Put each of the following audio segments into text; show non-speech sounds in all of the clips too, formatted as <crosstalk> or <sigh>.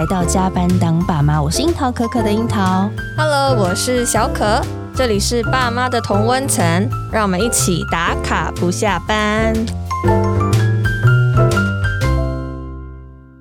来到加班当爸妈，我是樱桃可可的樱桃。Hello，我是小可，这里是爸妈的同温层，让我们一起打卡不下班。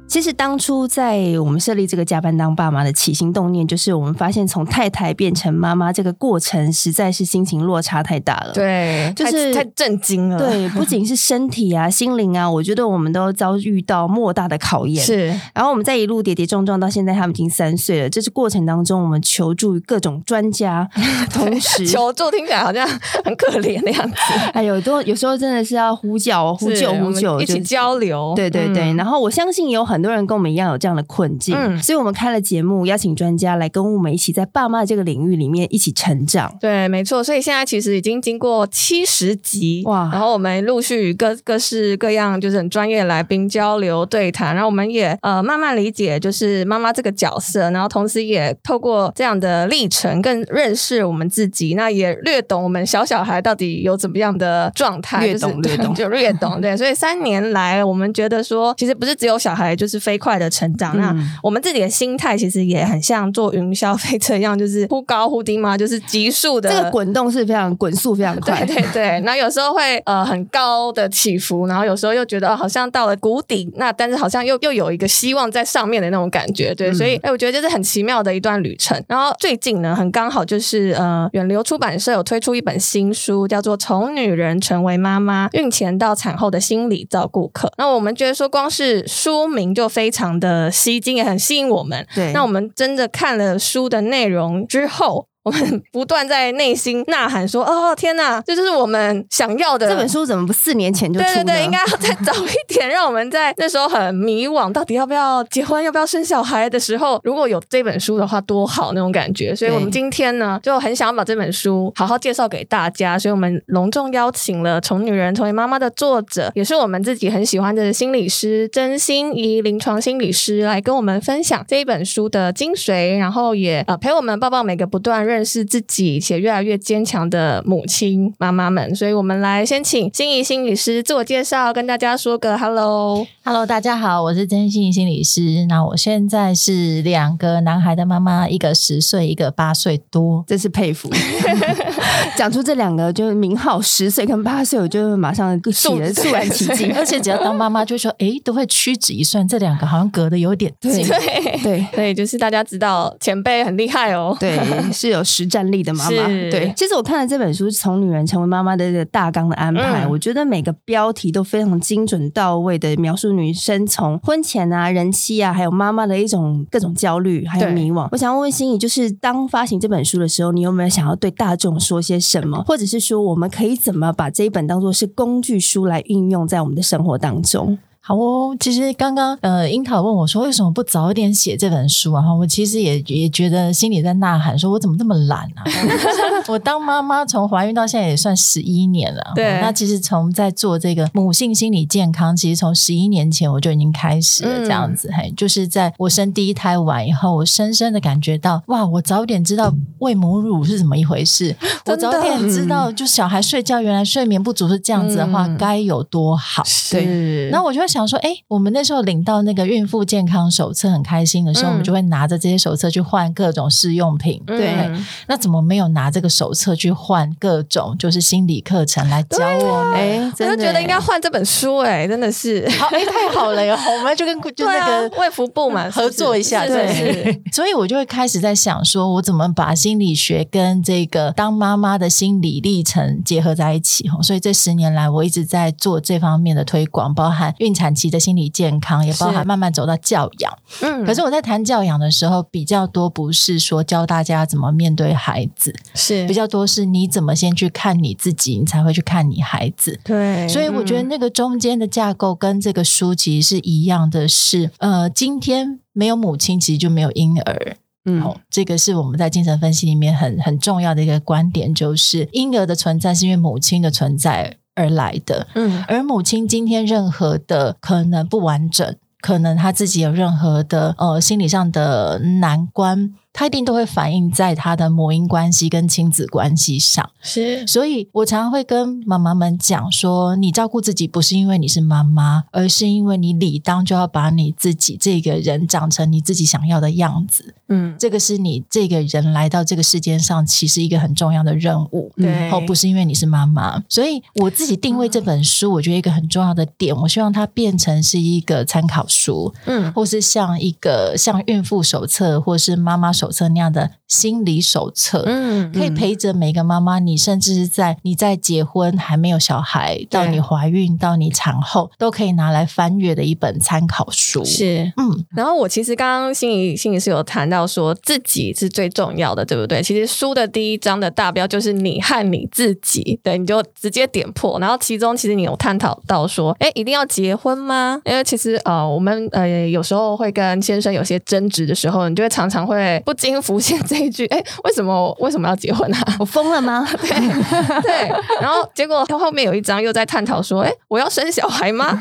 其实当初在我们设立这个加班当爸妈的起心动念，就是我们发现从太太变成妈妈这个过程，实在是心情落差太大了。对，就是太，太震惊了。对，<laughs> 不仅是身体啊、心灵啊，我觉得我们都遭遇到莫大的考验。是，然后我们在一路跌跌撞撞到现在，他们已经三岁了。这是过程当中，我们求助各种专家，<laughs> 同时求助听起来好像很可怜的样子。<laughs> 哎呦，都有时候真的是要呼叫、呼救、呼救，一起交流。对对对，嗯、然后我相信有很。很多人跟我们一样有这样的困境，嗯，所以我们开了节目，邀请专家来跟我们一起在爸妈这个领域里面一起成长。对，没错。所以现在其实已经经过七十集哇，然后我们陆续与各各式各样就是很专业来宾交流对谈，然后我们也呃慢慢理解就是妈妈这个角色，然后同时也透过这样的历程更认识我们自己，那也略懂我们小小孩到底有怎么样的状态，略懂略懂 <laughs> 就略懂。对，所以三年来我们觉得说，其实不是只有小孩就是。是飞快的成长，那我们自己的心态其实也很像坐云霄飞车一样，就是忽高忽低嘛，就是急速的这个滚动是非常滚速非常 <laughs> 快，对对对。那有时候会呃很高的起伏，然后有时候又觉得好像到了谷底，那但是好像又又有一个希望在上面的那种感觉，对，所以哎，我觉得这是很奇妙的一段旅程。然后最近呢，很刚好就是呃远流出版社有推出一本新书，叫做《从女人成为妈妈：孕前到产后的心理照顾课》。那我们觉得说，光是书名。就非常的吸睛，也很吸引我们。对，那我们真的看了书的内容之后。我们不断在内心呐喊说：“哦，天哪，这就是我们想要的。”这本书怎么不四年前就出？对对对，应该要再早一点，让我们在那时候很迷惘，到底要不要结婚，要不要生小孩的时候，如果有这本书的话，多好那种感觉。所以，我们今天呢，就很想要把这本书好好介绍给大家。所以我们隆重邀请了《从女人成为妈妈》的作者，也是我们自己很喜欢的心理师曾心怡临床心理师，来跟我们分享这一本书的精髓，然后也呃陪我们抱抱每个不断认识自己且越来越坚强的母亲妈妈们，所以我们来先请心怡心理师自我介绍，跟大家说个 hello，hello，大家好，我是曾心怡心理师。那我现在是两个男孩的妈妈，一个十岁，一个八岁多，真是佩服。<laughs> 讲出这两个就是名号，十岁跟八岁，我就马上起了肃然起敬。<laughs> <laughs> 而且只要当妈妈，就说哎，都会屈指一算，这两个好像隔得有点近。对对，所以就是大家知道前辈很厉害哦，对，是有实战力的妈妈。对，其实我看了这本书，从女人成为妈妈的这个大纲的安排，嗯，我觉得每个标题都非常精准到位的描述女生从婚前啊、人妻啊，还有妈妈的一种各种焦虑还有迷惘。我想问问心怡，就是当发行这本书的时候，你有没有想要对大众说些什么，或者是说我们可以怎么把这一本当做是工具书来运用在我们的生活当中？好哦，其实刚刚呃，樱桃问我说，为什么不早一点写这本书啊？我其实也也觉得心里在呐喊，说我怎么这么懒啊？<laughs> 我当妈妈从怀孕到现在也算十一年了。对，那其实从在做这个母性心理健康，其实从十一年前我就已经开始了这样子。嘿、嗯，就是在我生第一胎完以后，我深深的感觉到，哇，我早点知道喂母乳是怎么一回事，<laughs> 我早点知道，就小孩睡觉原来睡眠不足是这样子的话，嗯、该有多好。对，那我就会想。想说，哎，我们那时候领到那个孕妇健康手册，很开心的时候，嗯、我们就会拿着这些手册去换各种试用品。嗯、对，那怎么没有拿这个手册去换各种就是心理课程来教我们？哎、啊，我就觉得应该换这本书，哎，真的是，好，哎，太好了哟！我们就跟 <laughs> 就那个卫福部嘛合作一下，对，对，所以我就会开始在想，说我怎么把心理学跟这个当妈妈的心理历程结合在一起？所以这十年来，我一直在做这方面的推广，包含孕产期的心理健康，也包含慢慢走到教养。嗯，可是我在谈教养的时候，比较多不是说教大家怎么面对孩子，是比较多是你怎么先去看你自己，你才会去看你孩子。对，所以我觉得那个中间的架构跟这个书其实是一样的是，是呃，今天没有母亲，其实就没有婴儿。嗯，这个是我们在精神分析里面很很重要的一个观点，就是婴儿的存在是因为母亲的存在而来的，嗯，而母亲今天任何的可能不完整，可能她自己有任何的呃心理上的难关，它一定都会反映在他的母婴关系跟亲子关系上。是，所以我常常会跟妈妈们讲说，你照顾自己不是因为你是妈妈，而是因为你理当就要把你自己这个人长成你自己想要的样子。嗯，这个是你这个人来到这个世界上，其实一个很重要的任务。对，哦不是因为你是妈妈，所以我自己定位这本书，我觉得一个很重要的点，我希望它变成是一个参考书，嗯，或是像一个像孕妇手册或是妈妈手册那样的心理手册，嗯，可以陪着每个妈妈。你甚至是在你在结婚还没有小孩，到你怀孕到你产后，都可以拿来翻阅的一本参考书。是，嗯。然后我其实刚刚心理心理是有谈到。说自己是最重要的，对不对？其实书的第一章的大标就是你和你自己，对，你就直接点破。然后其中其实你有探讨到说，哎，一定要结婚吗？因为其实呃，我们呃有时候会跟先生有些争执的时候，你就会常常会不禁浮现这一句：哎，为什么为什么要结婚啊？我疯了吗？<laughs> 对对。然后结果他后面有一章又在探讨说，哎，我要生小孩吗？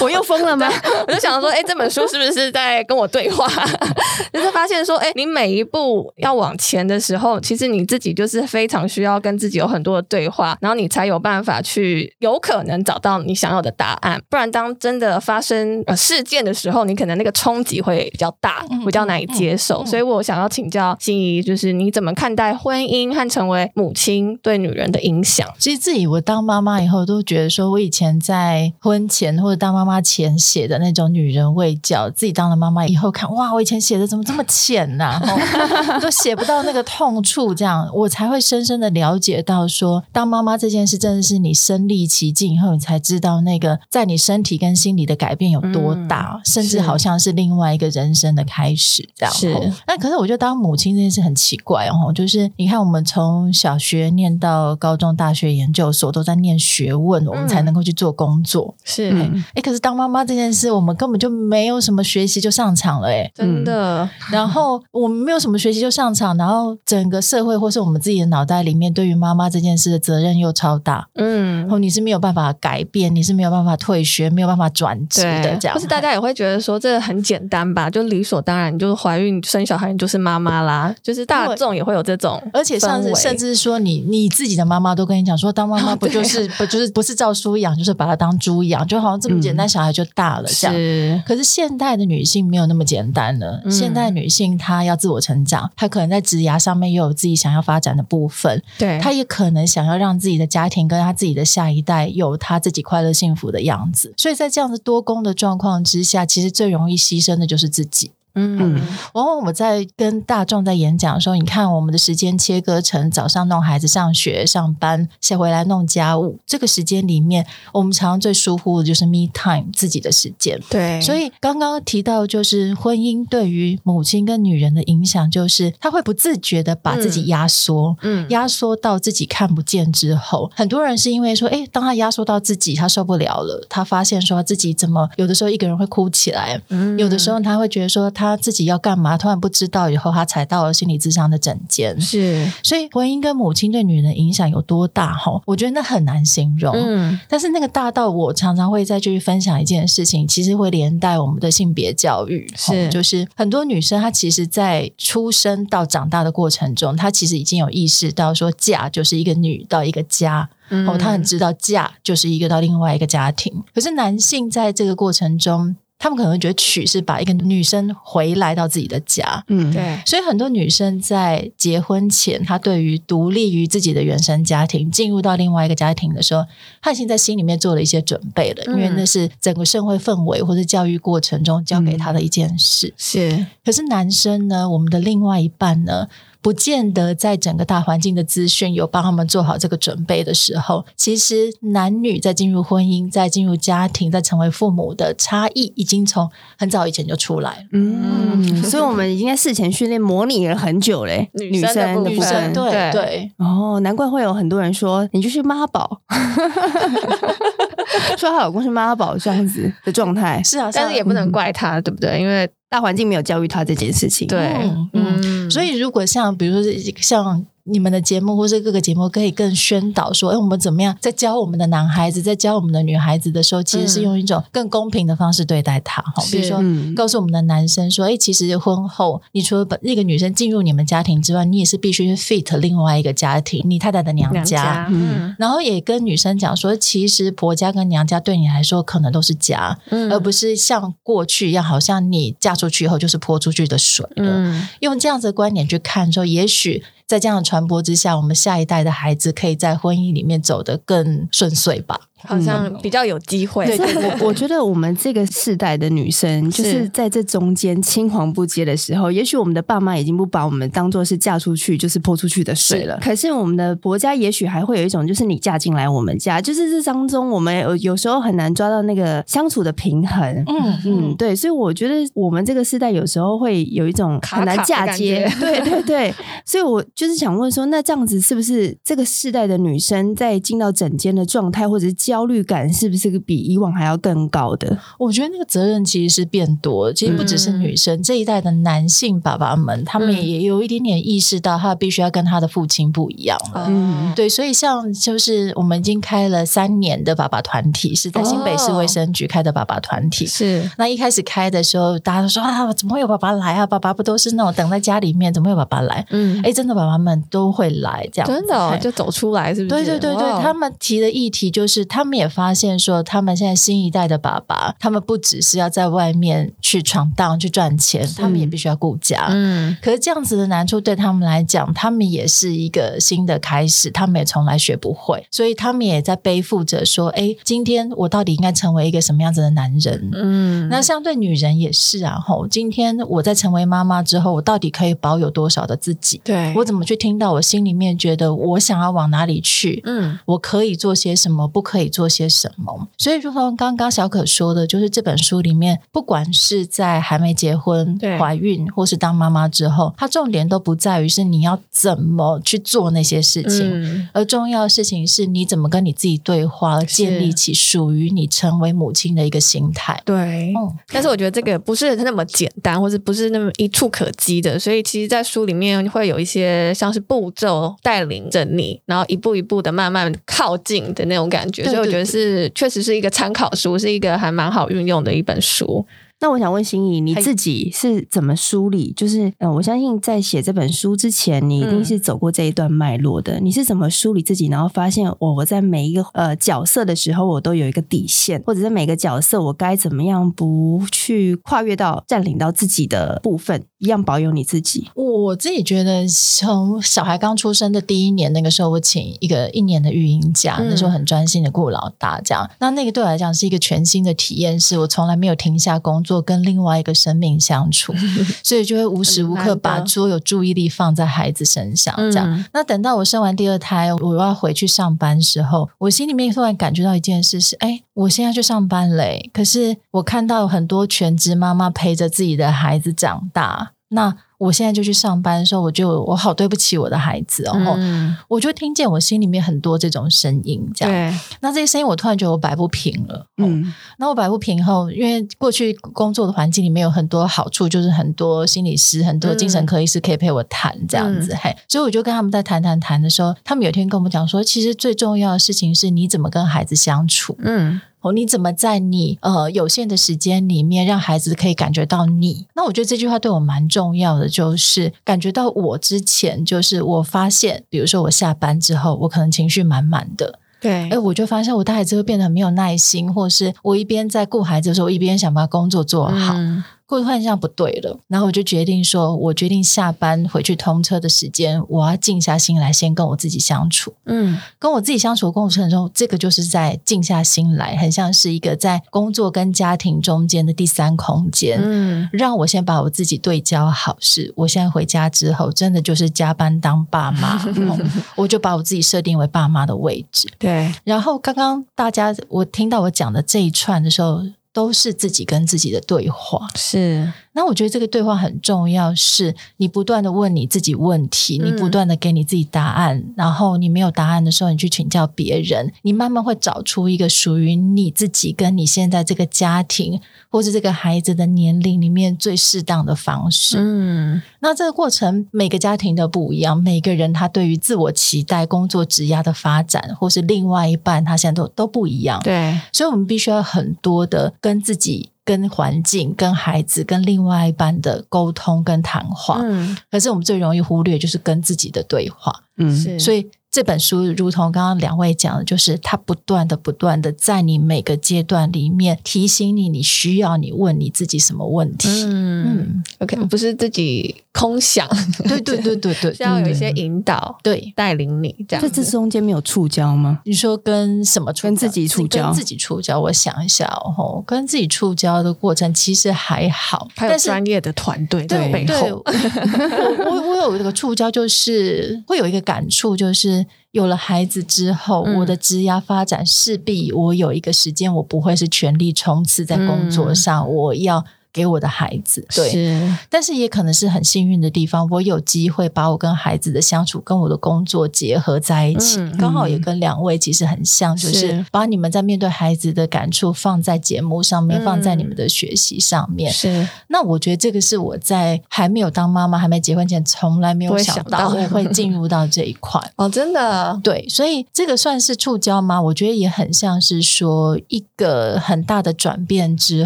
我又疯了吗？我就想说，哎，这本书是不是在跟我对话？<laughs> 就是发现。说，哎，你每一步要往前的时候，其实你自己就是非常需要跟自己有很多的对话，然后你才有办法去有可能找到你想要的答案。不然，当真的发生呃事件的时候，你可能那个冲击会比较大，比较难以接受。所以我想要请教心怡，就是你怎么看待婚姻和成为母亲对女人的影响？其实自己我当妈妈以后，都觉得说我以前在婚前或者当妈妈前写的那种女人味教，自己当了妈妈以后看，哇，我以前写的怎么这么浅？浅呐，<laughs> 都写不到那个痛处，这样我才会深深的了解到说，当妈妈这件事真的是你身历其境以后，你才知道那个在你身体跟心理的改变有多大，嗯、甚至好像是另外一个人生的开始。这样是，那可是我觉得当母亲这件事很奇怪哦，就是你看我们从小学念到高中、大学、研究所都在念学问，我们才能够去做工作。是，哎，可是当妈妈这件事，我们根本就没有什么学习就上场了，哎，真的，然后。我们没有什么学习就上场，然后整个社会或是我们自己的脑袋里面对于妈妈这件事的责任又超大，嗯，然后你是没有办法改变，你是没有办法退学，没有办法转职的，这样。或是大家也会觉得说这个很简单吧，就理所当然，就是怀孕生小孩你就是妈妈啦，就是大众也会有这种，而且上次甚至说你你自己的妈妈都跟你讲说，当妈妈不就是不就是不是照书养，就是把它当猪养，就好像这么简单，小孩就大了这样。是，可是现代的女性没有那么简单了，现代女性。她要自我成长，她可能在职涯上面也有自己想要发展的部分，对，她也可能想要让自己的家庭跟她自己的下一代有她自己快乐幸福的样子，所以在这样子多工的状况之下，其实最容易牺牲的就是自己。嗯，往往我们在跟大众在演讲的时候，你看我们的时间切割成早上弄孩子上学上班，下回来弄家务，这个时间里面，我们常常最疏忽的就是 me time 自己的时间。对，所以刚刚提到就是婚姻对于母亲跟女人的影响，就是她会不自觉的把自己压缩，嗯，压缩到自己看不见之后，很多人是因为说，诶，当她压缩到自己，她受不了了，她发现说自己怎么有的时候一个人会哭起来，嗯，有的时候她会觉得说。他自己要干嘛？突然不知道，以后他踩到了心理智商的诊间。是，所以婚姻跟母亲对女人的影响有多大？哈，我觉得那很难形容。嗯，但是那个大到我常常会再继续分享一件事情，其实会连带我们的性别教育。是，就是很多女生她其实，在出生到长大的过程中，她其实已经有意识到说，嫁就是一个女到一个家。哦，她很知道嫁就是一个到另外一个家庭。可是男性在这个过程中，他们可能会觉得娶是把一个女生回来到自己的家，嗯，对。所以很多女生在结婚前，她对于独立于自己的原生家庭，进入到另外一个家庭的时候，她已经在心里面做了一些准备了，因为那是整个社会氛围或者教育过程中教给她的一件事。嗯，是。可是男生呢，我们的另外一半呢？不见得在整个大环境的资讯有帮他们做好这个准备的时候，其实男女在进入婚姻、在进入家庭、在成为父母的差异，已经从很早以前就出来了。嗯，所以我们已经在事前训练模拟了很久嘞。女生的部分，对对，对。哦，难怪会有很多人说你就是妈宝，<laughs> 说她老公是妈宝这样子的状态。是啊，但是也不能怪他，对不对？因为大环境没有教育他这件事情。对，嗯，嗯，所以如果像比如说像你们的节目或是各个节目可以更宣导说，哎，我们怎么样在教我们的男孩子，在教我们的女孩子的时候，其实是用一种更公平的方式对待他。哈、嗯，比如说告诉我们的男生说，哎，其实婚后你除了把那个女生进入你们家庭之外，你也是必须 fit 另外一个家庭，你太太的娘家。娘家嗯，然后也跟女生讲说，其实婆家跟娘家对你来说可能都是家，嗯、而不是像过去一样，好像你嫁出去以后就是泼出去的水了。嗯、用这样子的观点去看说，也许。在这样的传播之下，我们下一代的孩子可以在婚姻里面走得更顺遂吧。好像比较有机会。对对对，<laughs> 我觉得我们这个世代的女生，就是在这中间青黄不接的时候，也许我们的爸妈已经不把我们当做是嫁出去就是泼出去的水了。可是我们的婆家也许还会有一种，就是你嫁进来我们家，就是这当中我们有有时候很难抓到那个相处的平衡。嗯嗯，对，所以我觉得我们这个世代有时候会有一种很难嫁接。卡卡对对对，所以我就是想问说，那这样子是不是这个世代的女生在进到整间的状态，或者是？焦虑感是不是比以往还要更高的？我觉得那个责任其实是变多，其实不只是女生，嗯、这一代的男性爸爸们，他们也有一点点意识到，他必须要跟他的父亲不一样了。嗯，对，所以像就是我们已经开了三年的爸爸团体，是在新北市卫生局开的爸爸团体。是、哦，那一开始开的时候，大家都说啊，怎么会有爸爸来啊？爸爸不都是那种等在家里面，怎么会有爸爸来？嗯，哎，真的爸爸们都会来，这样真的、哦、就走出来，是不是？对对对对，他们提的议题就是他。他们也发现说，他们现在新一代的爸爸，他们不只是要在外面去闯荡、去赚钱，他们也必须要顾家。嗯，可是这样子的难处对他们来讲，他们也是一个新的开始，他们也从来学不会，所以他们也在背负着说：“哎，今天我到底应该成为一个什么样子的男人？”嗯，那相对女人也是啊。吼，今天我在成为妈妈之后，我到底可以保有多少的自己？对，我怎么去听到我心里面觉得我想要往哪里去？嗯，我可以做些什么？不可以。做些什么？所以，如同刚刚小可说的，就是这本书里面，不管是在还没结婚、怀孕，或是当妈妈之后，它重点都不在于是你要怎么去做那些事情，嗯、而重要的事情是你怎么跟你自己对话，而建立起属于你成为母亲的一个心态。对，嗯。但是我觉得这个不是那么简单，或者不是那么一触可及的。所以，其实，在书里面会有一些像是步骤带领着你，然后一步一步的慢慢靠近的那种感觉。我觉得是确实是一个参考书，是一个还蛮好运用的一本书。那我想问心怡，你自己是怎么梳理？就是嗯、呃，我相信在写这本书之前，你一定是走过这一段脉络的。嗯、你是怎么梳理自己，然后发现我我在每一个呃角色的时候，我都有一个底线，或者是每个角色我该怎么样不去跨越到占领到自己的部分，一样保有你自己。我自己觉得，从小孩刚出生的第一年，那个时候我请一个一年的育婴假，嗯、那时候很专心的顾老大，这样。那那个对我来讲是一个全新的体验，是我从来没有停下工作。做跟另外一个生命相处，<laughs> 所以就会无时无刻把所有注意力放在孩子身上。这样，嗯、那等到我生完第二胎，我要回去上班的时候，我心里面突然感觉到一件事是：哎，我现在去上班嘞。可是我看到很多全职妈妈陪着自己的孩子长大，那。我现在就去上班的时候，我就我好对不起我的孩子哦，嗯、我就听见我心里面很多这种声音，这样。那这些声音，我突然觉得我摆不平了。嗯，那我摆不平后，因为过去工作的环境里面有很多好处，就是很多心理师、很多精神科医师可以陪我谈这样子，嘿、嗯，所以我就跟他们在谈谈谈的时候，他们有一天跟我们讲说，其实最重要的事情是你怎么跟孩子相处。嗯。哦，你怎么在你呃有限的时间里面让孩子可以感觉到你？那我觉得这句话对我蛮重要的，就是感觉到我之前，就是我发现，比如说我下班之后，我可能情绪满满的，对，哎，我就发现我带孩子会变得很没有耐心，或是我一边在顾孩子的时候，我一边想把工作做好。嗯过换这样不对了，然后我就决定说，我决定下班回去通车的时间，我要静下心来，先跟我自己相处。嗯，跟我自己相处的过程中，这个就是在静下心来，很像是一个在工作跟家庭中间的第三空间。嗯，让我先把我自己对焦好，是我现在回家之后，真的就是加班当爸妈，<laughs> 我就把我自己设定为爸妈的位置。对，然后刚刚大家我听到我讲的这一串的时候。都是自己跟自己的对话。是，那我觉得这个对话很重要，是你不断的问你自己问题，你不断的给你自己答案，嗯、然后你没有答案的时候，你去请教别人，你慢慢会找出一个属于你自己跟你现在这个家庭或是这个孩子的年龄里面最适当的方式。嗯，那这个过程每个家庭都不一样，每个人他对于自我期待、工作职涯的发展，或是另外一半他现在都都不一样。对，所以我们必须要很多的跟自己。跟环境、跟孩子、跟另外一半的沟通跟谈话，嗯，可是我们最容易忽略就是跟自己的对话，嗯，是，所以。这本书如同刚刚两位讲的，就是它不断的、不断的在你每个阶段里面提醒你，你需要你问你自己什么问题。嗯，嗯，OK，不是自己空想，对对对对对，<laughs> 需要有一些引导，对，带领你这样。这这中间没有触礁吗？你说跟什么触？跟自己触礁？跟自己触礁？我想一下哦，跟自己触礁的过程其实还好，还有专业的团队在背后。我 <laughs> 我我有一个触礁，就是会有一个感触，就是。有了孩子之后，嗯、我的职涯发展势必我有一个时间，我不会是全力冲刺在工作上，嗯、我要。给我的孩子，对，是。但是也可能是很幸运的地方，我有机会把我跟孩子的相处跟我的工作结合在一起，嗯、刚好也跟两位其实很像，就是把你们在面对孩子的感触放在节目上面，嗯、放在你们的学习上面。是，那我觉得这个是我在还没有当妈妈、还没结婚前，从来没有想到我会进入到这一块。<laughs> 哦，真的，对，所以这个算是触礁吗？我觉得也很像是说一个很大的转变之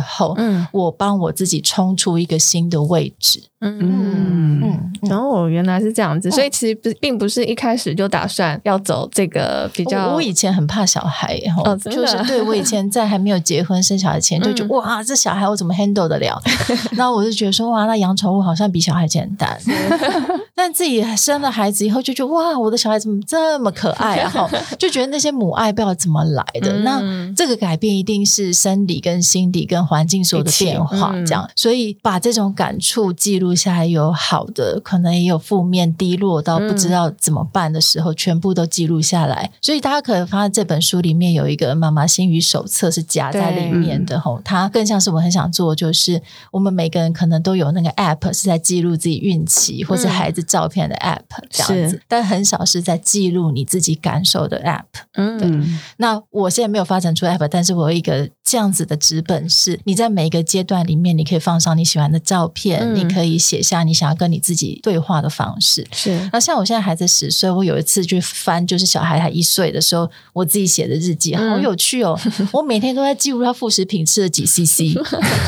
后，嗯，我帮我。自己冲出一个新的位置，嗯嗯嗯，然后我原来是这样子，所以其实不并不是一开始就打算要走这个比较。我以前很怕小孩，哦，就是对我以前在还没有结婚生小孩前，就觉得哇，这小孩我怎么 handle 得了？<laughs> 那我就觉得说哇，那养宠物好像比小孩简单。<laughs> 但自己生了孩子以后，就觉得哇，我的小孩怎么这么可爱啊？哈，<laughs> 就觉得那些母爱不知道怎么来的。那这个改变一定是生理跟心理跟环境所有的变化。这样，所以把这种感触记录下来，有好的，可能也有负面、低落到不知道怎么办的时候，嗯、全部都记录下来。所以大家可能发现这本书里面有一个妈妈心语手册是夹在里面的吼，它更像是我很想做，就是我们每个人可能都有那个 app 是在记录自己孕期或者孩子照片的 app 这样子，是但很少是在记录你自己感受的 app。嗯，对。那我现在没有发展出 app，但是我有一个这样子的纸本，是你在每一个阶段里面你。可以放上你喜欢的照片，嗯、你可以写下你想要跟你自己对话的方式。是，那像我现在孩子十岁，我有一次去翻，就是小孩还一岁的时候，我自己写的日记，好有趣哦！嗯、<laughs> 我每天都在记录他副食品吃了几 CC，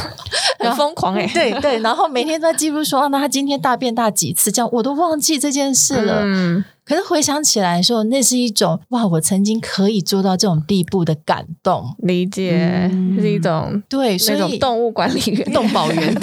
<laughs> 很疯狂哎、欸，<laughs> 对对，然后每天都在记录说，那他今天大便大几次，这样我都忘记这件事了。嗯可是回想起来说，那是一种哇，我曾经可以做到这种地步的感动，理解、嗯、是一种对，所以那种动物管理员、动保员。<laughs>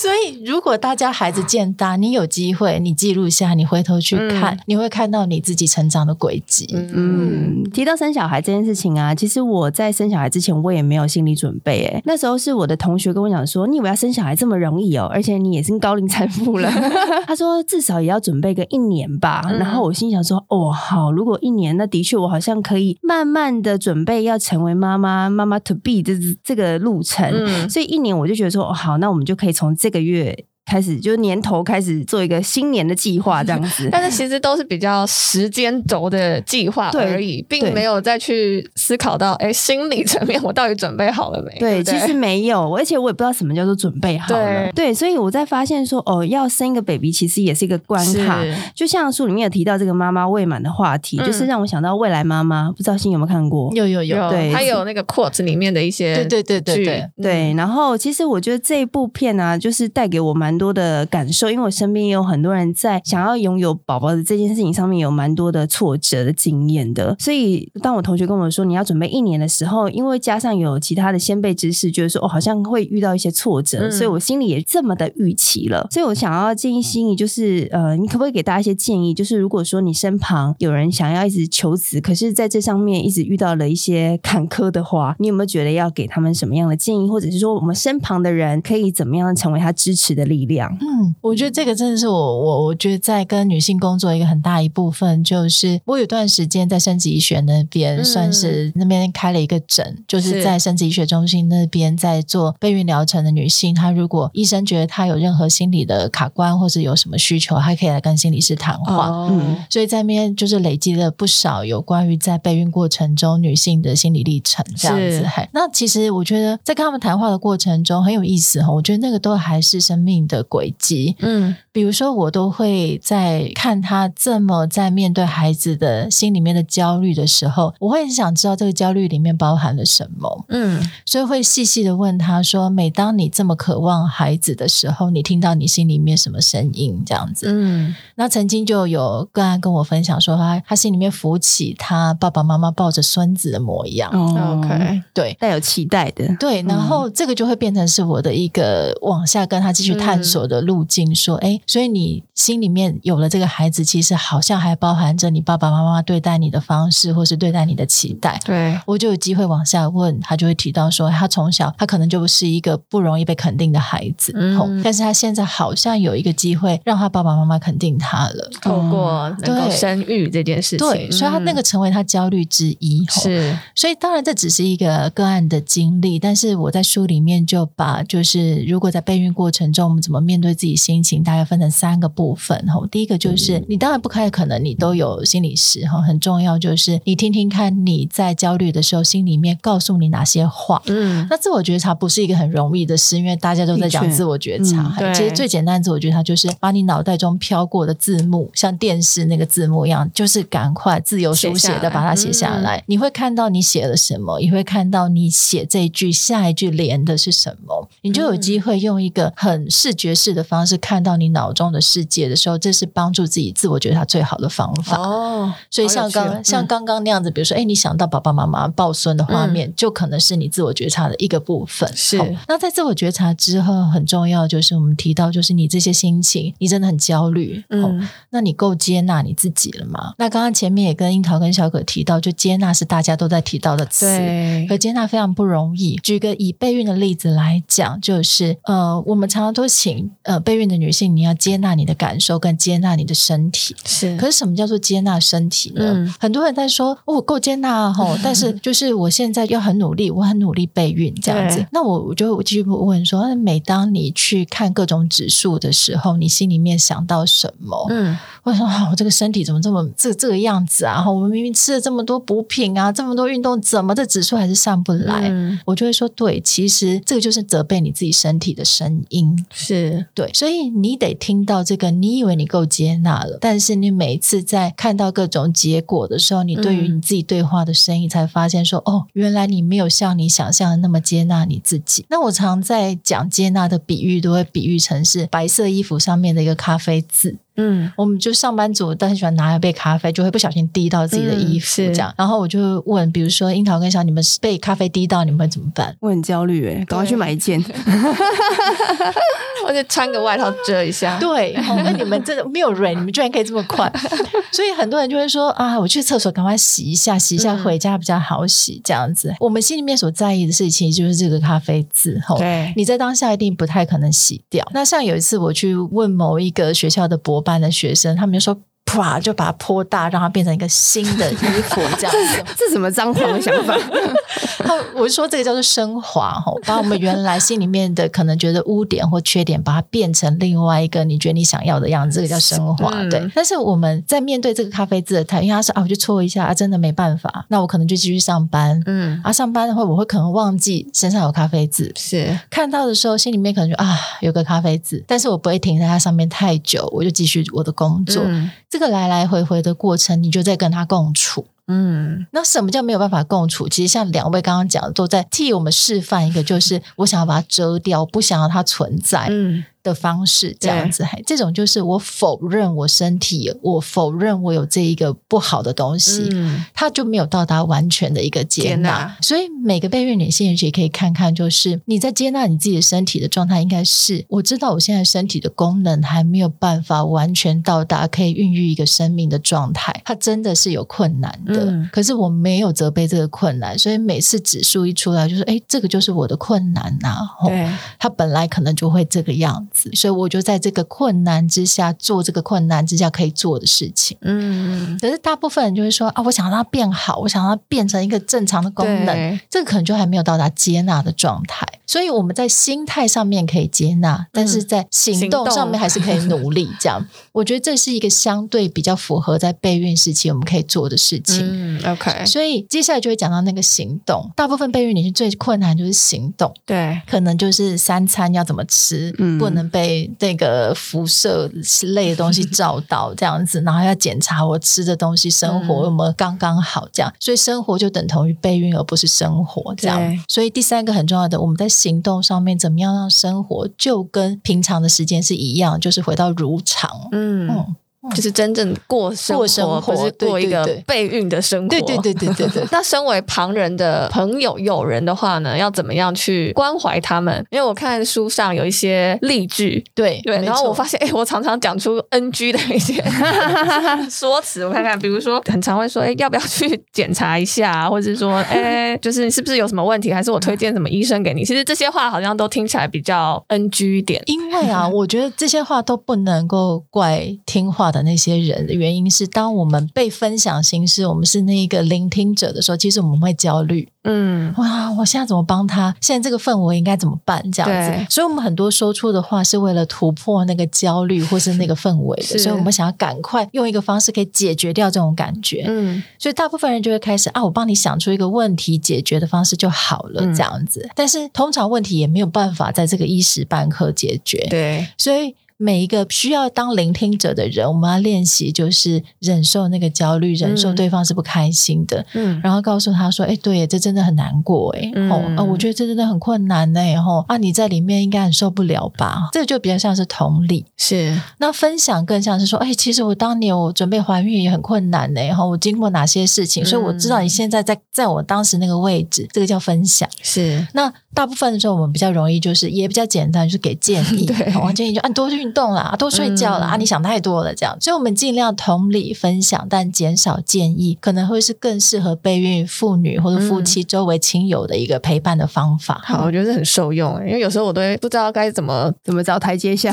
所以，如果大家孩子渐大，你有机会，你记录下，你回头去看，嗯、你会看到你自己成长的轨迹。嗯，提到生小孩这件事情啊，其实我在生小孩之前，我也没有心理准备。哎，那时候是我的同学跟我讲说：“你以为要生小孩这么容易哦？而且你也是高龄产妇了。” <laughs> 他说：“至少也要准备。”个一年吧，然后我心想说：“哦，好，如果一年，那的确我好像可以慢慢的准备要成为妈妈，妈妈 to be 这这个路程。嗯、所以一年我就觉得说，哦，好，那我们就可以从这个月。”开始就年头开始做一个新年的计划 <laughs> 这样子，但是其实都是比较时间轴的计划而已，并没有再去思考到，哎，心理层面我到底准备好了没？对，其实没有，而且我也不知道什么叫做准备好了。对，对，所以我在发现说，哦，要生一个 baby 其实也是一个关卡。就像书里面有提到这个妈妈未满的话题，嗯、就是让我想到未来妈妈，不知道欣有没有看过？有有有，对，还有那个 quote 里面的一些，对对对对对对，对。然后其实我觉得这一部片呢、啊，就是带给我蛮多的感受。因为我身边也有很多人在想要拥有宝宝的这件事情上面有蛮多的挫折的经验的，所以当我同学跟我说你要准备一年的时候，因为加上有其他的先辈知识，觉得说哦好像会遇到一些挫折，嗯、所以我心里也这么的预期了。所以我想要建议心怡，就是呃，你可不可以给大家一些建议？就是如果说你身旁有人想要一直求子，可是在这上面一直遇到了一些坎坷的话，你有没有觉得要给他们什么样的建议？或者是说我们身旁的人可以怎么样成为他支持的力力量。嗯，我觉得这个真的是我我我觉得在跟女性工作一个很大一部分，就是我有段时间在生殖医学那边，算是那边开了一个诊，嗯、就是在生殖医学中心那边在做备孕疗程的女性，她如果医生觉得她有任何心理的卡关或者有什么需求，她可以来跟心理师谈话。哦、嗯，所以在那边就是累积了不少有关于在备孕过程中女性的心理历程这样子。那其实我觉得在跟他们谈话的过程中很有意思哈，我觉得那个都还是生命的轨迹。嗯，比如说我都会在看他这么在面对孩子的心里面的焦虑的时候，我会很想知道这个焦虑里面包含了什么。嗯，所以会细细的问他说：“每当你这么渴望孩子的时候，你听到你心里面什么声音？”这样子。嗯，那曾经就有个案跟我分享说，他他心里面浮起他爸爸妈妈抱着孙子的模样。哦，OK，对，带有期待的。对，然后这个就会变成是我的一个往下跟他继续探索的路径。说，哎，所以你心里面有了这个孩子，其实好像还包含着你爸爸妈妈对待你的方式，或是对待你的期待。对，我就有机会往下问，他就会提到说，他从小他可能就不是一个不容易被肯定的孩子，嗯，但是他现在好像有一个机会让他爸爸妈妈肯定他了，透过能够生育这件事情，对，所以他那个成为他焦虑之一。是，所以当然这只是一个个案的经历，但是我在书里面就把就是如果在备孕过程中我们怎么面对自己心情，大概分成三个部分。哈，第一个就是你当然不太可能你都有心理师哈，很重要就是你听听看你在焦虑的时候心里面告诉你哪些话。嗯，那自我觉察不是一个很容易的事，因为大家都在讲自我觉察。嗯、其实最简单的自我觉察就是把你脑袋中飘过的字幕，像电视那个字幕一样，就是赶快自由书写的把它写下来。嗯、你会看到你写了什么，也会看到你写这一句下一句连的是什么，你就有机会用一个很视觉式的方式看到你脑中的世界的时候，这是帮助自己自我觉察最好的方法。哦，所以像刚、嗯、像刚刚那样子，比如说，哎，你想到爸爸妈妈抱孙的画面，嗯、就可能是你自我觉察的一个部分。是，那在自我觉察之后，很重要就是我们提到，就是你这些心情，你真的很焦虑。嗯，那你够接纳你自己了吗？那刚刚前面也跟樱桃跟小可提到，就接纳是大家都在提到的词，对，可接纳非常不容易。举个以备孕的例子来讲，就是呃，我们常常都请呃备孕的女性，你要接纳你的感受，跟接纳你的身体。是，可是什么叫做接纳身体呢？嗯、很多人在说，哦、我够接纳吼，<laughs> 但是就是我现在要很努力，我很努力备孕这样子。那我我就继续问说，每当你去看各种指数的时候，你心里面想到什么？嗯，我说我这个身体怎么这么这这个样子啊？我们明明吃了这么多补品啊，这么多运动，怎么这指数还是上不来？嗯、我就会说，对，其实这个就是责备你自己身体的声音，是对，所以你得听到这个，你以为你够接纳了，但是你每次在看到各种结果的时候，你对于你自己对话的声音，才发现说，嗯、哦，原来你没有像你想象的那么接纳你自己。那我常在讲接纳的比喻，都会比喻成是白色衣服上面的一个咖啡渍。嗯，我们就上班族都很喜欢拿一杯咖啡，就会不小心滴到自己的衣服，这样。嗯、然后我就问，比如说樱桃跟小，你们被咖啡滴到，你们会怎么办？我很焦虑哎，赶快去买一件，<laughs> 或者穿个外套遮一下。对，那你们真的没有人，你们居然可以这么快。<laughs> 所以很多人就会说啊，我去厕所赶快洗一下，洗一下回家比较好洗，这样子。嗯、我们心里面所在意的事情就是这个咖啡渍，对，你在当下一定不太可能洗掉。那像有一次我去问某一个学校的博。班的学生，他们就说。啪！就把它泼大，让它变成一个新的衣服，<laughs> 这样子。这什么脏狂的想法？<laughs> 我就说这个叫做升华哈，把我们原来心里面的可能觉得污点或缺点，把它变成另外一个你觉得你想要的样子，这个叫升华。嗯、对。但是我们在面对这个咖啡渍的态，因为他说啊，我就搓一下啊，真的没办法，那我可能就继续上班。嗯。啊，上班的话，我会可能忘记身上有咖啡渍，是看到的时候，心里面可能就啊，有个咖啡渍，但是我不会停在它上面太久，我就继续我的工作。嗯、这个来来回回的过程，你就在跟他共处。嗯，那什么叫没有办法共处？其实像两位刚刚讲的，都在替我们示范一个，就是我想要把它遮掉，不想要它存在。嗯。的方式这样子，还这种就是我否认我身体，我否认我有这一个不好的东西，嗯，他就没有到达完全的一个接纳。所以每个备孕女性也可以看看，就是你在接纳你自己的身体的状态，应该是我知道我现在身体的功能还没有办法完全到达可以孕育一个生命的状态，它真的是有困难的。嗯，可是我没有责备这个困难，所以每次指数一出来，就是哎，这个就是我的困难呐，啊。对，它本来可能就会这个样。子，所以我就在这个困难之下做这个困难之下可以做的事情。嗯，可是大部分人就会说啊，我想让它变好，我想让它变成一个正常的功能，这个可能就还没有到达接纳的状态。所以我们在心态上面可以接纳，但是在行动上面还是可以 <laughs> 努力。这样，我觉得这是一个相对比较符合在备孕时期我们可以做的事情。嗯，OK。所以接下来就会讲到那个行动。大部分备孕女性最困难就是行动，对，可能就是三餐要怎么吃，嗯、不能被那个辐射类的东西 <laughs> 照到这样子，然后要检查我吃的东西生活有没有刚刚好这样。所以生活就等同于备孕，而不是生活这样。所以第三个很重要的，我们在行动上面怎么样让生活就跟平常的时间是一样，就是回到如常。嗯。嗯就是真正过生活，过生活不是过一个备孕的生活。对对对对对对。<laughs> 那身为旁人的朋友、友人的话呢，要怎么样去关怀他们？因为我看书上有一些例句，对对，然后我发现，哎，我常常讲出 NG 的一些 <laughs> <laughs> 说辞。我看看，比如说，很常会说，哎，要不要去检查一下？或者是说，哎，就是是不是有什么问题？还是我推荐什么医生给你？其实这些话好像都听起来比较 NG 一点。因为啊，我觉得这些话都不能够怪听话的那些人的原因是，当我们被分享心事，我们是那一个聆听者的时候，其实我们会焦虑。嗯，哇，我现在怎么帮他？现在这个氛围应该怎么办？这样子，所以我们很多说出的话是为了突破那个焦虑或是那个氛围的，所以我们想要赶快用一个方式可以解决掉这种感觉。嗯，所以大部分人就会开始啊，我帮你想出一个问题解决的方式就好了，这样子。嗯，但是通常问题也没有办法在这个一时半刻解决。对，所以。每一个需要当聆听者的人，我们要练习，就是忍受那个焦虑，忍受对方是不开心的，嗯，然后告诉他说：“哎，对，这真的很难过，哎，哦，啊，我觉得这真的很困难呢，吼，啊，你在里面应该很受不了吧？这就比较像是同理，是。那分享更像是说，哎，其实我当年我准备怀孕也很困难呢，吼，我经过哪些事情，所以我知道你现在在在我当时那个位置，这个叫分享，是。那大部分的时候，我们比较容易就是也比较简单，就是给建议，<laughs> 对，我建议就按多运动啦，<laughs> 多睡觉啦，嗯、啊！你想太多了，这样，所以我们尽量同理分享，但减少建议，可能会是更适合备孕妇女或者夫妻周围亲友的一个陪伴的方法。好，嗯、我觉得是很受用，因为有时候我都会不知道该怎么怎么找台阶下，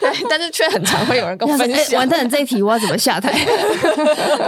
对，<laughs> 但是却很常会有人跟我分享，欸、完蛋了，这一题我要怎么下台？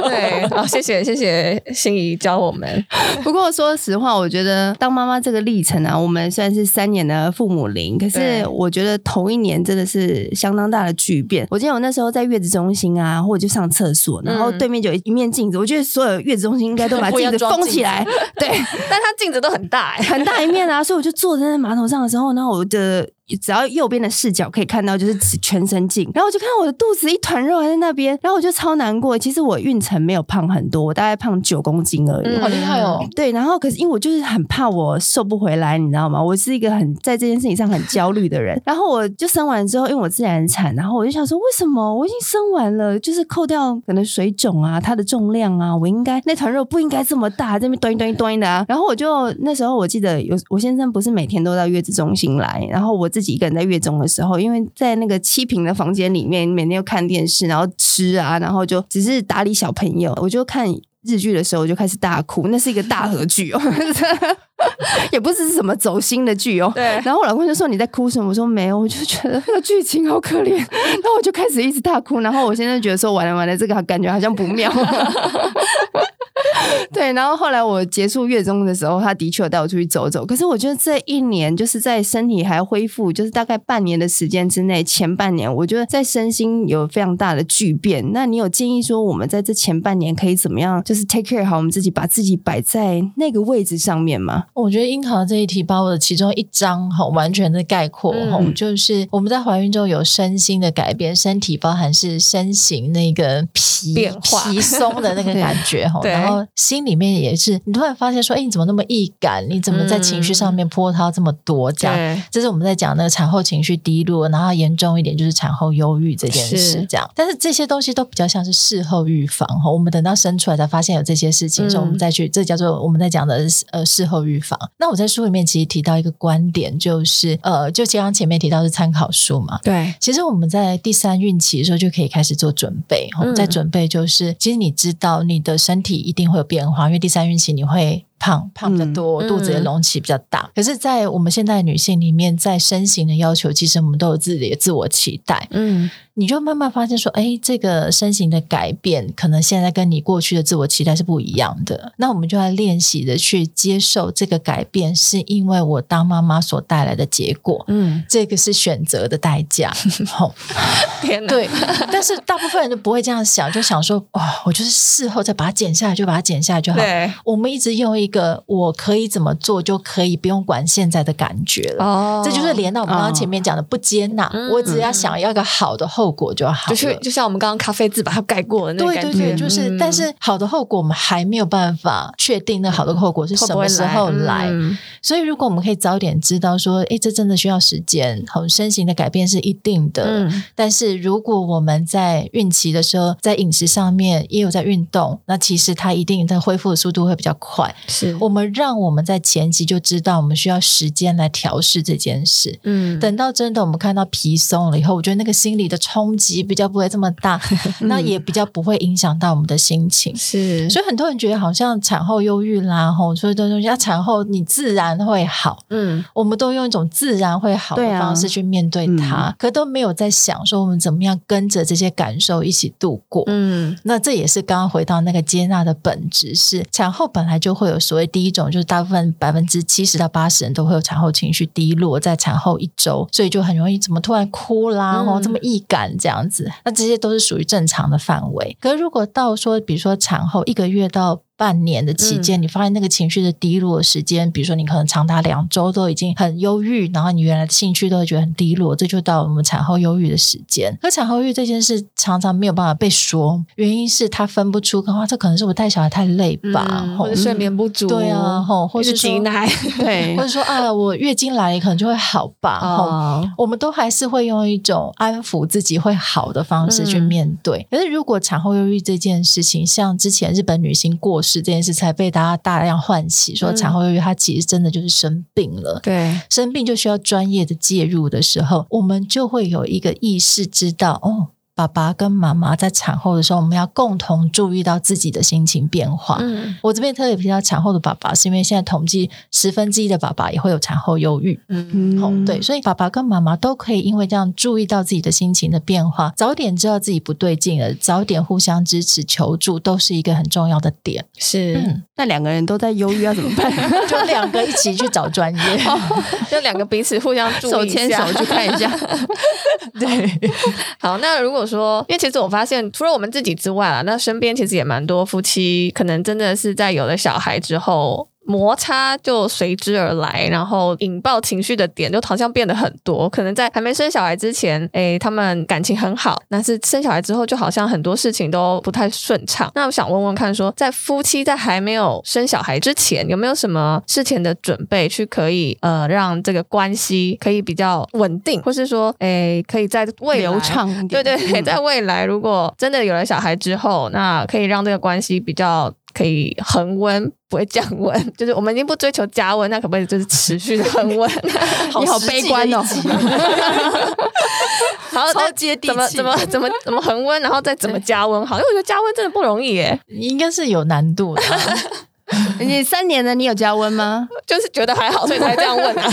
对，好，谢谢谢谢心怡教我们。不过说实话，我觉得当妈妈这个历程啊，我们虽然是三年的父母龄，可是我觉得头一年真的是相当大的巨变。我记得我那时候在月子中心啊，或者就上厕所，然后对面就有一面镜子。我觉得所有月子中心应该都把 <laughs> 镜子封起来，对，<laughs> 但它镜子都很大，很大一面啊，所以我就坐在那马桶上的时候，然后我的。只要右边的视角可以看到，就是全身镜，然后我就看到我的肚子一团肉还在那边，然后我就超难过。其实我孕程没有胖很多，我大概胖九公斤而已，嗯、好厉害哦。对，然后可是因为我就是很怕我瘦不回来，你知道吗？我是一个很在这件事情上很焦虑的人。<laughs> 然后我就生完之后，因为我自然产，然后我就想说，为什么我已经生完了，就是扣掉可能水肿啊，它的重量啊，我应该那团肉不应该这么大，这边端一端一端的啊。然后我就那时候我记得有我先生不是每天都到月子中心来，然后我自己一个人在月中。的时候，因为在那个七平的房间里面，每天又看电视，然后吃啊，然后就只是打理小朋友。我就看日剧的时候，我就开始大哭。那是一个大合剧哦，<laughs> 也不是什么走心的剧哦。对。然后我老公就说：“你在哭什么？”我说：“没有。”我就觉得那个剧情好可怜。<laughs> 然后我就开始一直大哭。然后我现在觉得说：“完了完了，这个感觉好像不妙。” <laughs> <laughs> 对，然后后来我结束月中的时候，他的确有带我出去走走。可是我觉得这一年，就是在身体还恢复，就是大概半年的时间之内，前半年我觉得在身心有非常大的巨变。那你有建议说，我们在这前半年可以怎么样，就是 take care 好我们自己，把自己摆在那个位置上面吗？我觉得樱桃这一题把我的其中一章哈完全的概括哈，嗯、就是我们在怀孕中有身心的改变，身体包含是身形那个皮变化皮松的那个感觉哈，<laughs> 然后。心里面也是，你突然发现说，哎，你怎么那么易感？你怎么在情绪上面波涛这么多？这样，对这是我们在讲那个产后情绪低落，然后严重一点就是产后忧郁这件事。这样，但是这些东西都比较像是事后预防。我们等到生出来才发现有这些事情，所以、嗯、我们再去，这叫做我们在讲的呃事后预防。那我在书里面其实提到一个观点，就是呃，就刚刚前面提到是参考书嘛。对，其实我们在第三孕期的时候就可以开始做准备。我们在准备就是，其实你知道你的身体一定会有。变化，因为第三孕期你会胖，胖比较多，嗯、肚子也隆起比较大。嗯、可是，在我们现代女性里面，在身形的要求，其实我们都有自己的自我期待。嗯。你就慢慢发现说，哎，这个身形的改变，可能现在跟你过去的自我期待是不一样的。那我们就要练习的去接受这个改变，是因为我当妈妈所带来的结果。嗯，这个是选择的代价。<laughs> 天哪，对。但是大部分人都不会这样想，就想说，哇、哦，我就是事后再把它减下来，就把它减下来就好。对，我们一直用一个我可以怎么做就可以，不用管现在的感觉了。哦，这就是连到我们刚刚前面讲的不接纳。哦、我只要想要一个好的后果就好。就是就像我们刚刚咖啡字把它盖过的那个感觉，对对对，就是，嗯、但是好的后果我们还没有办法确定，那好的后果是什么时候来？会会来？嗯、所以如果我们可以早点知道说，哎，这真的需要时间，好，身形的改变是一定的。嗯、但是如果我们在孕期的时候，在饮食上面也有在运动，那其实它一定在恢复的速度会比较快。是我们让我们在前期就知道，我们需要时间来调试这件事。嗯，等到真的我们看到皮松了以后，我觉得那个心理的冲击比较。不会这么大，<laughs> 那也比较不会影响到我们的心情。是，所以很多人觉得好像产后忧郁啦，吼，所以都说要产后你自然会好。嗯，我们都用一种自然会好的方式去面对它，啊嗯、可都没有在想说我们怎么样跟着这些感受一起度过。嗯，那这也是刚刚回到那个接纳的本质，是产后本来就会有所谓第一种，就是大部分百分之七十到八十人都会有产后情绪低落，在产后一周，所以就很容易怎么突然哭啦，哦、嗯，这么易感这样子。那这些都是属于正常的范围，可是如果到说，比如说产后一个月到半年的期间，嗯、你发现那个情绪的低落时间，比如说你可能长达两周都已经很忧郁，然后你原来的兴趣都会觉得很低落，这就到我们产后忧郁的时间。可产后忧郁这件事常常没有办法被说，原因是他分不出，哇，这可能是我带小孩太累吧，嗯、或者睡眠不足，对啊，吼，或者说奶，<laughs> 对，或者说啊，我月经来了可能就会好吧，哦，我们都还是会用一种安抚自己会好的方式去面对。嗯、可是如果产后忧郁这件事情，像之前日本女星过世这件事才被大家大量唤起，说产后忧郁，它其实真的就是生病了。对，生病就需要专业的介入的时候，我们就会有一个意识知道哦。爸爸跟妈妈在产后的时候，我们要共同注意到自己的心情变化。嗯，我这边特别提到产后的爸爸，是因为现在统计十分之一的爸爸也会有产后忧郁。嗯，好，对，所以爸爸跟妈妈都可以因为这样注意到自己的心情的变化，早点知道自己不对劲了，早点互相支持求助，都是一个很重要的点。是，嗯，那两个人都在忧郁要怎么办？<laughs> 就两个一起去找专业，哦，<laughs> 就两个彼此互相助一下，手牵手去看一下。<laughs> 对，好，那如果。说，因为其实我发现，除了我们自己之外啊，那身边其实也蛮多夫妻，可能真的是在有了小孩之后。摩擦就随之而来，然后引爆情绪的点就好像变得很多。可能在还没生小孩之前，诶，他们感情很好，但是生小孩之后，就好像很多事情都不太顺畅。那我想问问看说，说在夫妻在还没有生小孩之前，有没有什么事前的准备，去可以呃让这个关系可以比较稳定，或是说，哎，可以在未来流畅一点。对对对，在未来如果真的有了小孩之后，那可以让这个关系比较。可以恒温，不会降温，<laughs> 就是我们已经不追求加温，那可不可以就是持续的恒温？<laughs> 你好悲观哦！<laughs> 好，超接地气，怎么怎么怎么怎么恒温，然后再怎么加温？好，因为我觉得加温真的不容易耶，应该是有难度的。<laughs> 你三年了，你有加温吗？<laughs> 就是觉得还好，所以才这样问啊。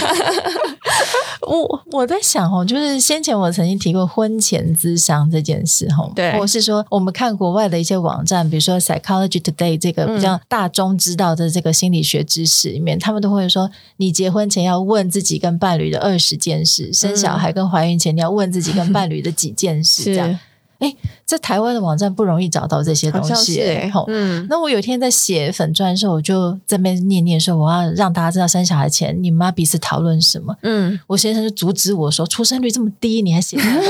<laughs> 我我在想哦，就是先前我曾经提过婚前咨商这件事哦，对，我是说我们看国外的一些网站，比如说 Psychology Today 这个比较大众知道的这个心理学知识里面，嗯、他们都会说，你结婚前要问自己跟伴侣的二十件事，嗯、生小孩跟怀孕前你要问自己跟伴侣的几件事，这样。哎，在台湾的网站不容易找到这些东西。嗯，那我有一天在写粉钻的时候，我就在那边念念说，我要让大家知道生小孩前你们要彼此讨论什么。嗯，我先生就阻止我说，出生率这么低，你还写这些东西？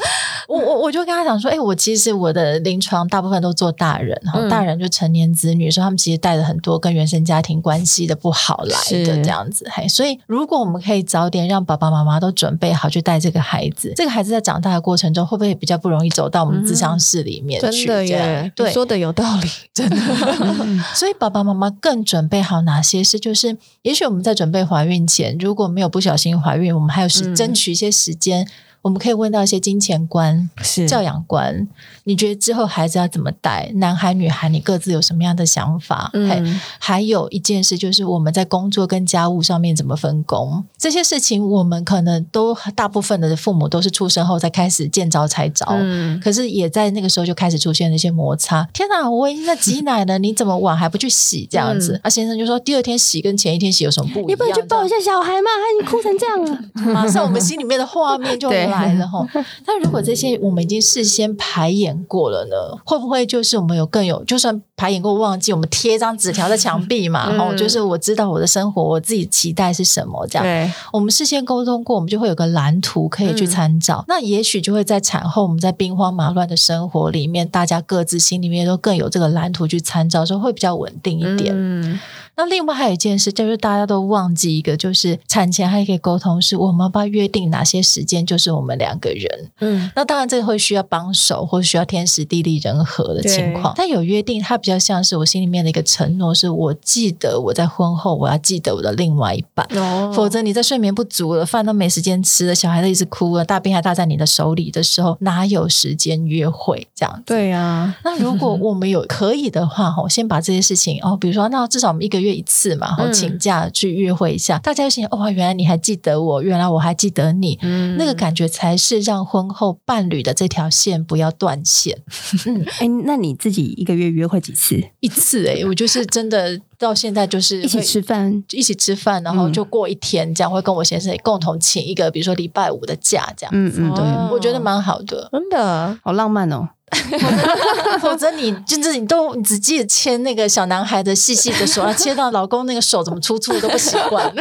<laughs> 我我我就跟他讲说，哎，我其实我的临床大部分都做大人，然后大人就成年子女，说他们其实带着很多跟原生家庭关系的不好来的这样子。嘿，所以如果我们可以早点让爸爸妈妈都准备好去带这个孩子，这个孩子在长大的过程中会不会比较不容易走到我们智商室里面去？真的耶，对，说的有道理，<laughs> 真的。<laughs> 所以爸爸妈妈更准备好哪些事？就是也许我们在准备怀孕前，如果没有不小心怀孕，我们还有时争取一些时间。我们可以问到一些金钱观、是教养观。你觉得之后孩子要怎么带？男孩、女孩，你各自有什么样的想法？嗯，还有一件事就是我们在工作跟家务上面怎么分工？这些事情我们可能都大部分的父母都是出生后才开始见招拆招，嗯，可是也在那个时候就开始出现了一些摩擦。天哪，我已经在挤奶了，你怎么碗还不去洗？这样子，嗯、啊，先生就说第二天洗跟前一天洗有什么不一样？你不能去抱一下小孩吗？你哭成这样了，<laughs> 马上我们心里面的画面就来了哈。<laughs> 那如果这些我们已经事先排演过了呢？会不会就是我们有更有，就算排演过忘记，我们贴一张纸条在墙壁嘛？然后、嗯、就是我知道我的生活，我自己期待是什么？这样，对我们事先沟通过，我们就会有个蓝图可以去参照。嗯、那也许就会在产后，我们在兵荒马乱的生活里面，大家各自心里面都更有这个蓝图去参照，说会比较稳定一点。嗯那另外还有一件事，就是大家都忘记一个，就是产前还可以沟通，是我们要不要约定哪些时间就是我们两个人。嗯，那当然这个会需要帮手，或者需要天时地利人和的情况。但有约定，它比较像是我心里面的一个承诺，是我记得我在婚后我要记得我的另外一半。哦，否则你在睡眠不足了，饭都没时间吃了，小孩子一直哭了，大病还搭在你的手里的时候，哪有时间约会这样子？对呀、啊。那如果我们有可以的话，哈，先把这些事情哦，比如说，那至少我们一个月。一次嘛，然后请假去约会一下，嗯、大家就想哇，原来你还记得我，原来我还记得你，嗯、那个感觉才是让婚后伴侣的这条线不要断线。<laughs> 嗯，哎，那你自己一个月约会几次？一次哎、欸，<laughs> 我就是真的到现在就是一起吃饭，一起吃饭，然后就过一天这样，会跟我先生也共同请一个，比如说礼拜五的假这样。嗯嗯，对，哦、我觉得蛮好的，真的？好浪漫哦。<laughs> 否则你就是你都你只记得牵那个小男孩的细细的手，切到老公那个手怎么粗粗都不习惯。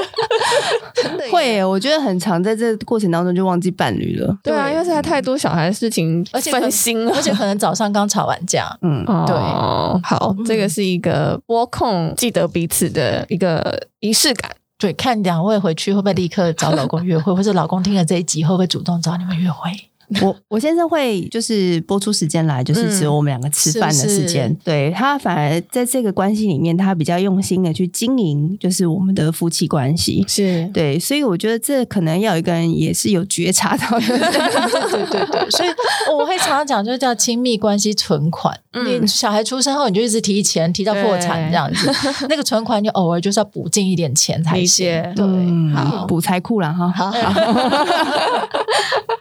会，我觉得很常在这个过程当中就忘记伴侣了。对啊，因为现在太多小孩的事情，而且分心了，而且可能早上刚吵完架。嗯，对。好，这个是一个拨控记得彼此的一个仪式感。对，看两位回去会不会立刻找老公约会，或者老公听了这一集会不会主动找你们约会？<laughs> 我我先生会就是播出时间来，就是只有我们两个吃饭的时间。嗯、是是对他反而在这个关系里面，他比较用心的去经营，就是我们的夫妻关系。是对，所以我觉得这可能要有一个人也是有觉察到的。<laughs> 对对对对，所以我会常常讲，就是叫亲密关系存款。嗯、你小孩出生后，你就一直提钱，提到破产这样子，那个存款就偶尔就是要补进一点钱才行。对，嗯、好补财库了哈。好 <laughs>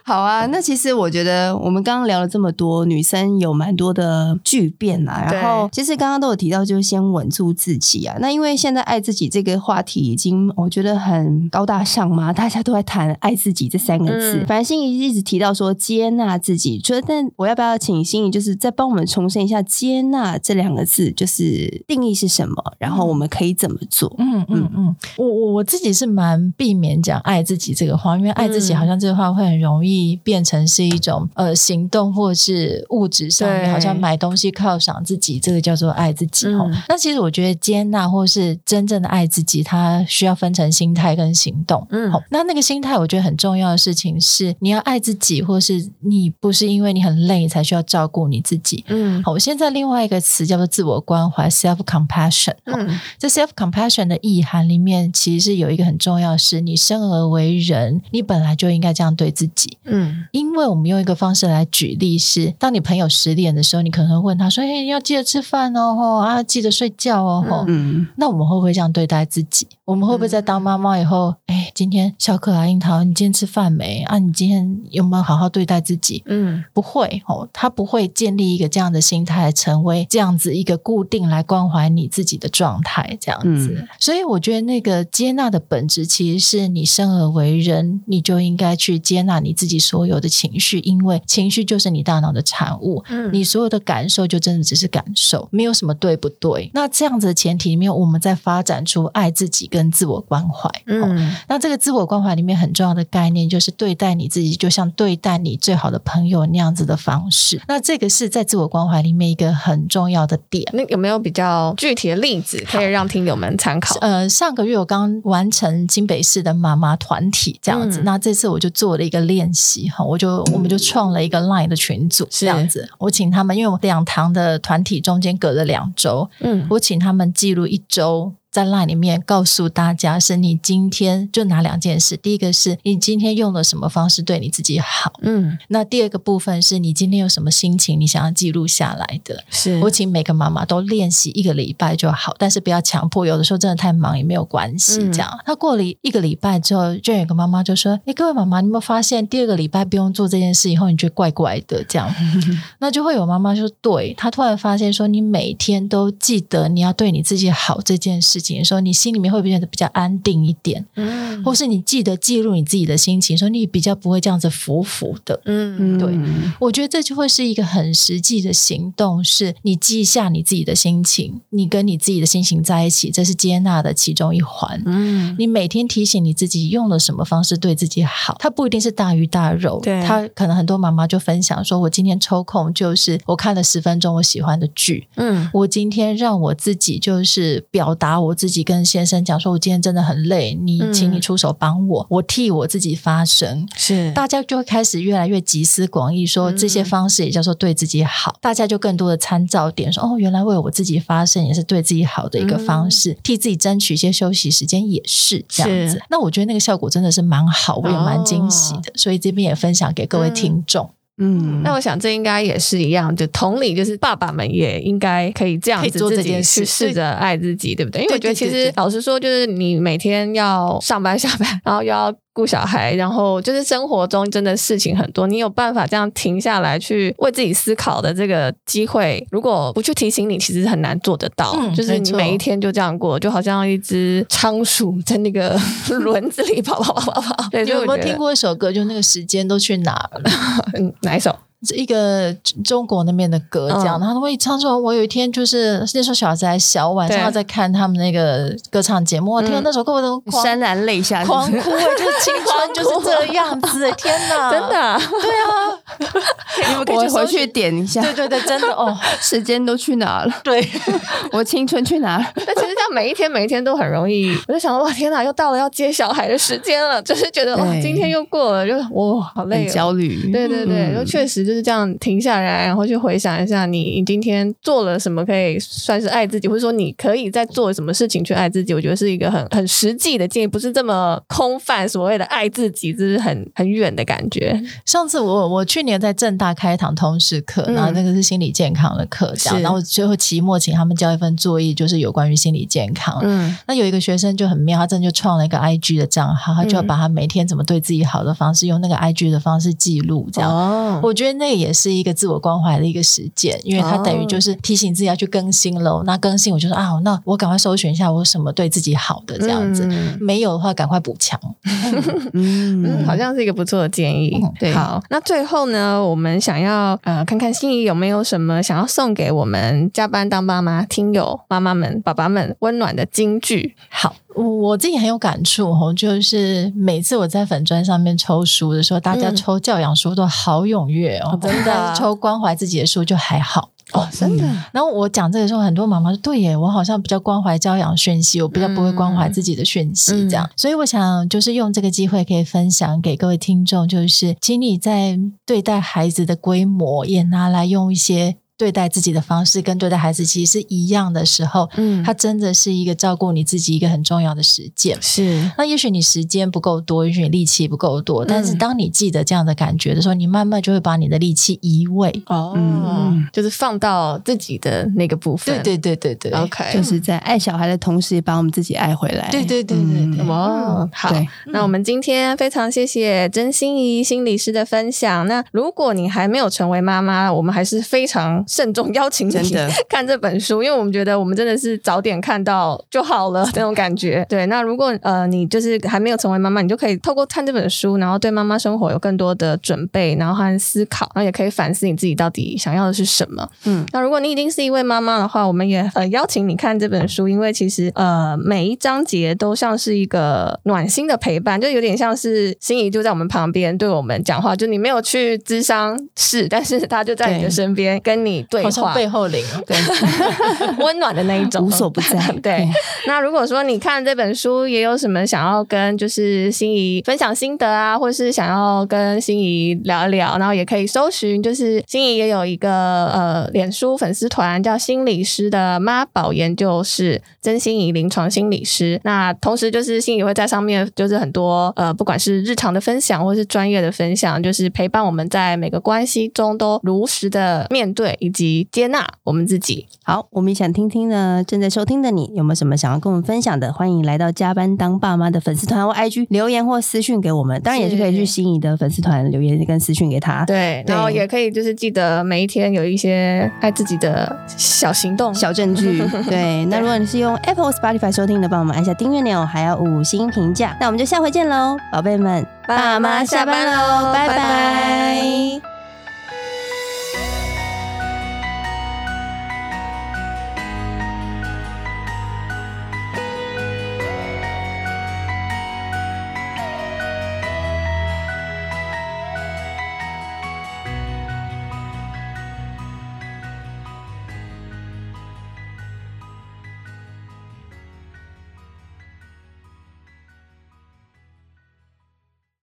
好啊，那其实。其实我觉得我们刚刚聊了这么多，女生有蛮多的巨变啊。然后其实刚刚都有提到，就是先稳住自己啊。那因为现在爱自己这个话题已经我觉得很高大上嘛，<laughs> 大家都在谈爱自己这三个字。嗯、反正心仪一直提到说接纳自己，觉得但我要不要请心仪就是再帮我们重申一下接纳这两个字就是定义是什么？然后我们可以怎么做？嗯嗯嗯，我我我自己是蛮避免讲爱自己这个话，因为爱自己好像这个话会很容易变成。是一种呃行动，或者是物质上面，好像买东西犒赏自己，这个叫做爱自己。嗯、那其实我觉得接纳或是真正的爱自己，它需要分成心态跟行动。嗯，那那个心态，我觉得很重要的事情是，你要爱自己，或是你不是因为你很累才需要照顾你自己。嗯，好，我现在另外一个词叫做自我关怀 （self compassion）。嗯，这 self compassion 的意涵里面，其实是有一个很重要的是，你生而为人，你本来就应该这样对自己。嗯，因为因为我们用一个方式来举例是，当你朋友失恋的时候，你可能会问他说：“哎，要记得吃饭哦，啊，记得睡觉哦。”嗯，那我们会不会这样对待自己？我们会不会在当妈妈以后，哎，今天小可爱樱桃，你今天吃饭没？啊，你今天有没有好好对待自己？嗯，不会哦，他不会建立一个这样的心态，成为这样子一个固定来关怀你自己的状态，这样子。嗯，所以我觉得那个接纳的本质，其实是你生而为人，你就应该去接纳你自己所有的情情绪，因为情绪就是你大脑的产物，嗯，你所有的感受就真的只是感受，没有什么对不对？那这样子的前提里面，我们在发展出爱自己跟自我关怀，嗯，哦，那这个自我关怀里面很重要的概念就是对待你自己，就像对待你最好的朋友那样子的方式。那这个是在自我关怀里面一个很重要的点。那有没有比较具体的例子可以让听友们参考？呃，上个月我刚完成新北市的妈妈团体这样子，嗯，那这次我就做了一个练习哈，我就。我们就创了一个 Line 的群组，这样子。我请他们，因为我两堂的团体中间隔了两周，嗯，我请他们记录一周在 LINE 里面告诉大家，是你今天就哪两件事。第一个是你今天用了什么方式对你自己好，嗯，那第二个部分是你今天有什么心情，你想要记录下来的。是我请每个妈妈都练习一个礼拜就好，但是不要强迫，有的时候真的太忙也没有关系。这样，那、嗯、过了一个礼拜之后，就有个妈妈就说：“哎，各位妈妈，你有没有发现第二个礼拜不用做这件事以后，你觉得怪怪的？”这样，<laughs> 那就会有妈妈说：“对，她突然发现说，你每天都记得你要对你自己好这件事情，说你心里面会变得比较安定一点，嗯，或是你记得记录你自己的心情，说你比较不会这样子浮浮的，嗯，对，我觉得这就会是一个很实际的行动，是你记下你自己的心情，你跟你自己的心情在一起，这是接纳的其中一环，嗯，你每天提醒你自己用了什么方式对自己好，它不一定是大鱼大肉，对，他可能很多妈妈就分享说，我今天抽空就是我看了十分钟我喜欢的剧，嗯，我今天让我自己就是表达我自己跟先生讲说，我今天真的很累，你请你出手帮我，嗯、我替我自己发声。是，大家就会开始越来越集思广益，说这些方式也叫做对自己好。嗯、大家就更多的参照点，说哦，原来为我自己发声也是对自己好的一个方式，嗯、替自己争取一些休息时间也是这样子。那我觉得那个效果真的是蛮好，我也蛮惊喜的，哦、所以这边也分享给各位听众。嗯嗯，那我想这应该也是一样，就同理，就是爸爸们也应该可以这样子做这件事，试着爱自己，对不对？因为我觉得其实老实说，就是你每天要上班 <laughs> 下班，然后又要。顾小孩，然后就是生活中真的事情很多，你有办法这样停下来去为自己思考的这个机会，如果不去提醒你，其实很难做得到。嗯、就是你每一天就这样过，就好像一只仓鼠在那个 <laughs> 轮子里跑跑跑跑跑。对，有没有听过一首歌？就那个时间都去哪了？<laughs> 嗯，哪一首？一个中国那边的歌，这样，然后他会唱说：“我有一天就是那时候小孩子还小，晚上在看他们那个歌唱节目，听到那首歌我都潸然泪下，狂哭，就是青春 <laughs> 就是这样子，天哪，<laughs> 真的，对啊，<laughs> 你们可以回去点一下，对对对，真的哦，时间都去哪了？对，我青春去哪了？但其实这样每一天每一天都很容易，我就想说哇，天哪，又到了要接小孩的时间了，就是觉得哇，今天又过了，就哇，好累，焦虑，对对对，就确实。就是这样停下来，然后去回想一下，你今天做了什么，可以算是爱自己，或者说你可以在做什么事情去爱自己。我觉得是一个很 <laughs> 很实际的建议，不是这么空泛。所谓的爱自己，这是很很远的感觉。上次我我去年在正大开一堂通识课，然后那个是心理健康的课，这样，嗯、然后最后期末请他们交一份作业，就是有关于心理健康。嗯，那有一个学生就很妙，他真的就创了一个 IG 的账号，他就要把他每天怎么对自己好的方式，用那个 IG 的方式记录，这样。哦，我觉得。那也是一个自我关怀的一个实践，因为它等于就是提醒自己要去更新喽。Oh. 那更新，我就说啊，那我赶快搜寻一下我什么对自己好的这样子，嗯、没有的话赶快补强。<laughs> 嗯，嗯，好像是一个不错的建议。嗯、对，好，那最后呢，我们想要呃看看心仪有没有什么想要送给我们加班当妈妈听友妈妈们、爸爸们温暖的金句。好。我自己很有感触哦，就是每次我在粉砖上面抽书的时候，大家抽教养书都好踊跃哦，真的。<laughs> 抽关怀自己的书就还好哦，真的。然后我讲这个时候，很多妈妈说：“对耶，我好像比较关怀教养讯息，我比较不会关怀自己的讯息。”这样，所以我想就是用这个机会可以分享给各位听众，就是请你在对待孩子的规模也拿来用一些。对待自己的方式跟对待孩子其实是一样的时候，嗯，它真的是一个照顾你自己一个很重要的实践。是，那也许你时间不够多，也许你力气不够多，但是当你记得这样的感觉的时候，你慢慢就会把你的力气移位，哦，嗯，就是放到自己的那个部分。对对对对对，OK，就是在爱小孩的同时，也把我们自己爱回来。对对对对对，哦，好，那我们今天非常谢谢曾心怡心理师的分享。那如果你还没有成为妈妈，我们还是非常。慎重邀请你看这本书，因为我们觉得我们真的是早点看到就好了 <laughs> 那种感觉。对，那如果呃你就是还没有成为妈妈，你就可以透过看这本书，然后对妈妈生活有更多的准备，然后和思考，然后也可以反思你自己到底想要的是什么。嗯，那如果你已经是一位妈妈的话，我们也呃邀请你看这本书，因为其实呃每一章节都像是一个暖心的陪伴，就有点像是心仪就在我们旁边对我们讲话，就你没有去咨商室，但是他就在你的身边跟你。你对话，背后灵，对，<laughs> 温暖的那一种，无所不在。<laughs> 对，那如果说你看这本书，也有什么想要跟就是心仪分享心得啊，或是想要跟心仪聊一聊，然后也可以搜寻，就是心仪也有一个呃脸书粉丝团叫心理师的妈宝研究室，曾心仪临床心理师。那同时就是心仪会在上面，就是很多呃不管是日常的分享，或是专业的分享，就是陪伴我们在每个关系中都如实的面对以及接纳我们自己。好，我们也想听听呢，正在收听的你有没有什么想要跟我们分享的？欢迎来到加班当爸妈的粉丝团或 IG 留言或私讯给我们，当然也是可以去心仪的粉丝团留言跟私讯给他。对，然后也可以就是记得每一天有一些爱自己的小行动、小证据。对，<laughs> 那如果你是用 Apple Spotify 收听的，帮我们按下订阅钮，还要五星评价。那我们就下回见喽，宝贝们，爸妈下班喽，拜拜。